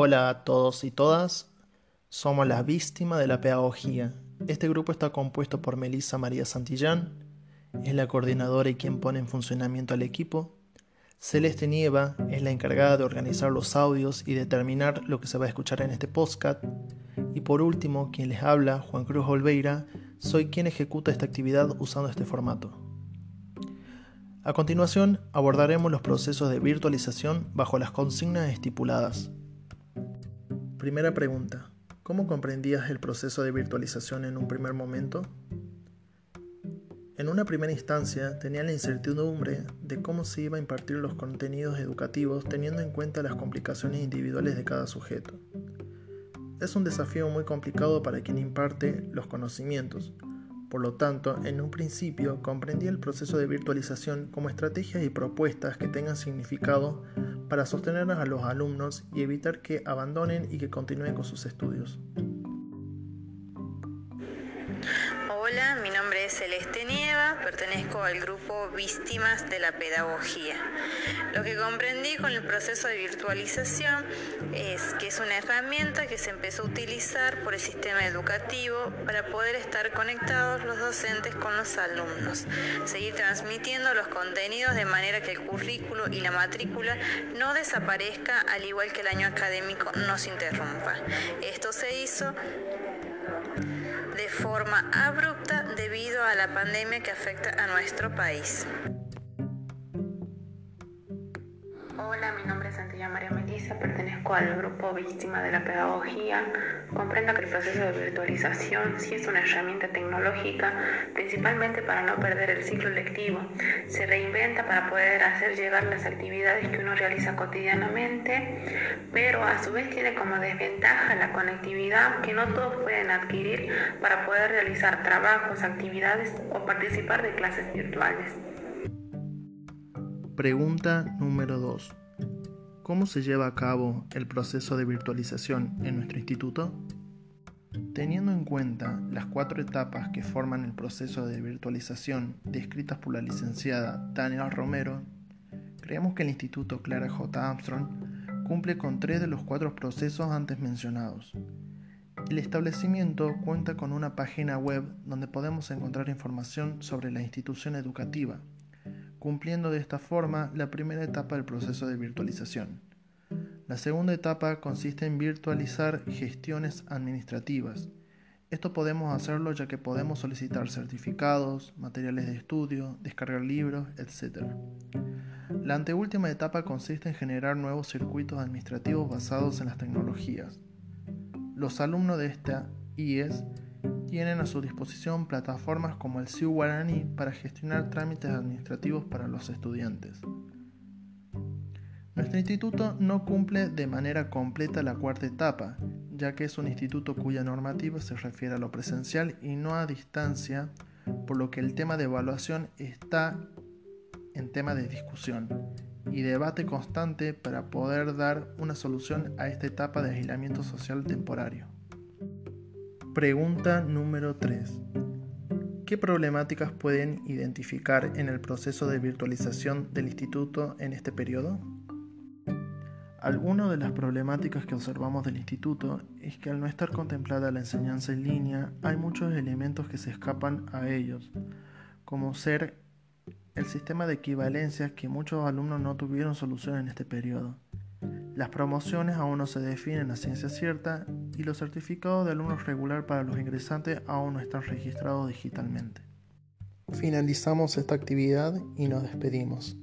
Hola a todos y todas, somos la víctima de la pedagogía. Este grupo está compuesto por Melissa María Santillán, es la coordinadora y quien pone en funcionamiento al equipo. Celeste Nieva es la encargada de organizar los audios y determinar lo que se va a escuchar en este podcast. Y por último, quien les habla, Juan Cruz Olveira, soy quien ejecuta esta actividad usando este formato. A continuación, abordaremos los procesos de virtualización bajo las consignas estipuladas. Primera pregunta. ¿Cómo comprendías el proceso de virtualización en un primer momento? En una primera instancia tenía la incertidumbre de cómo se iba a impartir los contenidos educativos teniendo en cuenta las complicaciones individuales de cada sujeto. Es un desafío muy complicado para quien imparte los conocimientos, por lo tanto, en un principio comprendí el proceso de virtualización como estrategias y propuestas que tengan significado para sostener a los alumnos y evitar que abandonen y que continúen con sus estudios. Hola, mi nombre es Celeste pertenezco al grupo Víctimas de la Pedagogía. Lo que comprendí con el proceso de virtualización es que es una herramienta que se empezó a utilizar por el sistema educativo para poder estar conectados los docentes con los alumnos, seguir transmitiendo los contenidos de manera que el currículo y la matrícula no desaparezca al igual que el año académico no se interrumpa. Esto se hizo de forma abrupta debido a la pandemia que afecta a nuestro país. Hola, mi nombre es Santilla María Melissa, pertenezco al grupo Víctima de la Pedagogía. Comprendo que el proceso de virtualización sí es una herramienta tecnológica, principalmente para no perder el ciclo lectivo. Se reinventa para poder hacer llegar las actividades que uno realiza cotidianamente, pero a su vez tiene como desventaja la conectividad que no todos pueden adquirir para poder realizar trabajos, actividades o participar de clases virtuales. Pregunta número 2. ¿Cómo se lleva a cabo el proceso de virtualización en nuestro instituto? Teniendo en cuenta las cuatro etapas que forman el proceso de virtualización descritas por la licenciada Daniela Romero, creemos que el Instituto Clara J. Armstrong cumple con tres de los cuatro procesos antes mencionados. El establecimiento cuenta con una página web donde podemos encontrar información sobre la institución educativa, cumpliendo de esta forma la primera etapa del proceso de virtualización. La segunda etapa consiste en virtualizar gestiones administrativas. Esto podemos hacerlo ya que podemos solicitar certificados, materiales de estudio, descargar libros, etc. La anteúltima etapa consiste en generar nuevos circuitos administrativos basados en las tecnologías. Los alumnos de esta IES tienen a su disposición plataformas como el CIU Guaraní para gestionar trámites administrativos para los estudiantes. Nuestro instituto no cumple de manera completa la cuarta etapa, ya que es un instituto cuya normativa se refiere a lo presencial y no a distancia, por lo que el tema de evaluación está en tema de discusión y debate constante para poder dar una solución a esta etapa de aislamiento social temporario. Pregunta número 3. ¿Qué problemáticas pueden identificar en el proceso de virtualización del instituto en este periodo? Algunas de las problemáticas que observamos del instituto es que al no estar contemplada la enseñanza en línea hay muchos elementos que se escapan a ellos, como ser el sistema de equivalencias que muchos alumnos no tuvieron solución en este periodo las promociones aún no se definen a ciencia cierta y los certificados de alumnos regular para los ingresantes aún no están registrados digitalmente. Finalizamos esta actividad y nos despedimos.